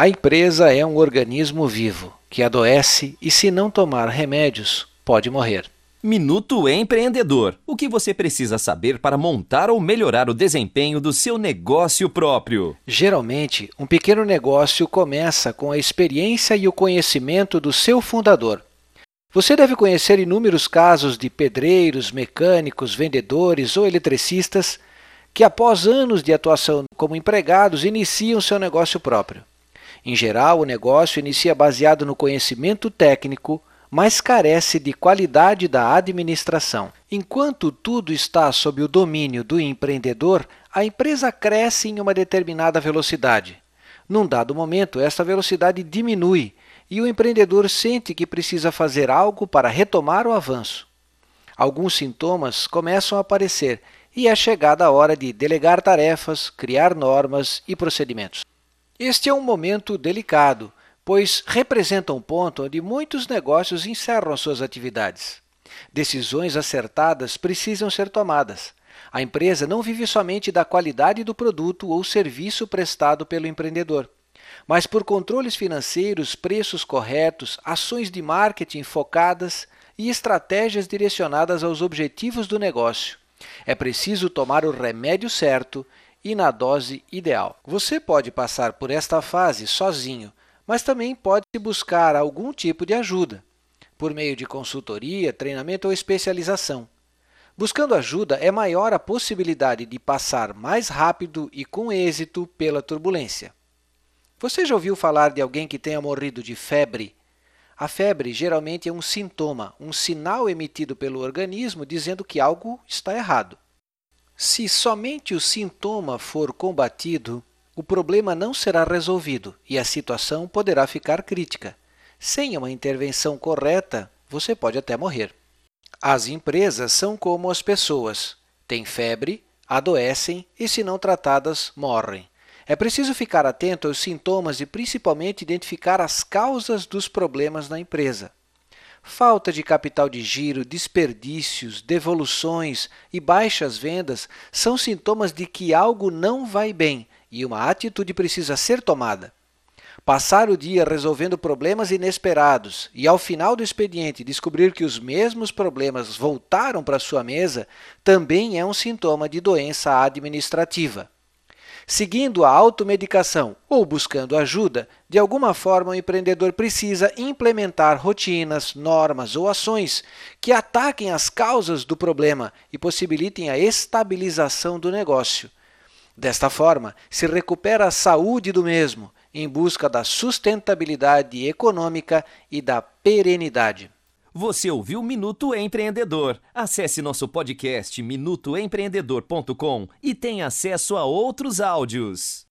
A empresa é um organismo vivo que adoece e, se não tomar remédios, pode morrer. Minuto Empreendedor. O que você precisa saber para montar ou melhorar o desempenho do seu negócio próprio? Geralmente, um pequeno negócio começa com a experiência e o conhecimento do seu fundador. Você deve conhecer inúmeros casos de pedreiros, mecânicos, vendedores ou eletricistas que, após anos de atuação como empregados, iniciam seu negócio próprio. Em geral, o negócio inicia baseado no conhecimento técnico mas carece de qualidade da administração. Enquanto tudo está sob o domínio do empreendedor, a empresa cresce em uma determinada velocidade. Num dado momento, esta velocidade diminui e o empreendedor sente que precisa fazer algo para retomar o avanço. Alguns sintomas começam a aparecer e é chegada a hora de delegar tarefas, criar normas e procedimentos. Este é um momento delicado, pois representa um ponto onde muitos negócios encerram suas atividades. Decisões acertadas precisam ser tomadas. A empresa não vive somente da qualidade do produto ou serviço prestado pelo empreendedor, mas por controles financeiros, preços corretos, ações de marketing focadas e estratégias direcionadas aos objetivos do negócio. É preciso tomar o remédio certo e na dose ideal. Você pode passar por esta fase sozinho, mas também pode-se buscar algum tipo de ajuda, por meio de consultoria, treinamento ou especialização. Buscando ajuda, é maior a possibilidade de passar mais rápido e com êxito pela turbulência. Você já ouviu falar de alguém que tenha morrido de febre? A febre geralmente é um sintoma, um sinal emitido pelo organismo dizendo que algo está errado. Se somente o sintoma for combatido, o problema não será resolvido e a situação poderá ficar crítica. Sem uma intervenção correta, você pode até morrer. As empresas são como as pessoas: têm febre, adoecem e, se não tratadas, morrem. É preciso ficar atento aos sintomas e, principalmente, identificar as causas dos problemas na empresa. Falta de capital de giro, desperdícios, devoluções e baixas vendas são sintomas de que algo não vai bem e uma atitude precisa ser tomada. Passar o dia resolvendo problemas inesperados e, ao final do expediente, descobrir que os mesmos problemas voltaram para sua mesa também é um sintoma de doença administrativa. Seguindo a automedicação ou buscando ajuda, de alguma forma o empreendedor precisa implementar rotinas, normas ou ações que ataquem as causas do problema e possibilitem a estabilização do negócio. Desta forma, se recupera a saúde do mesmo, em busca da sustentabilidade econômica e da perenidade. Você ouviu Minuto Empreendedor? Acesse nosso podcast minutoempreendedor.com e tenha acesso a outros áudios.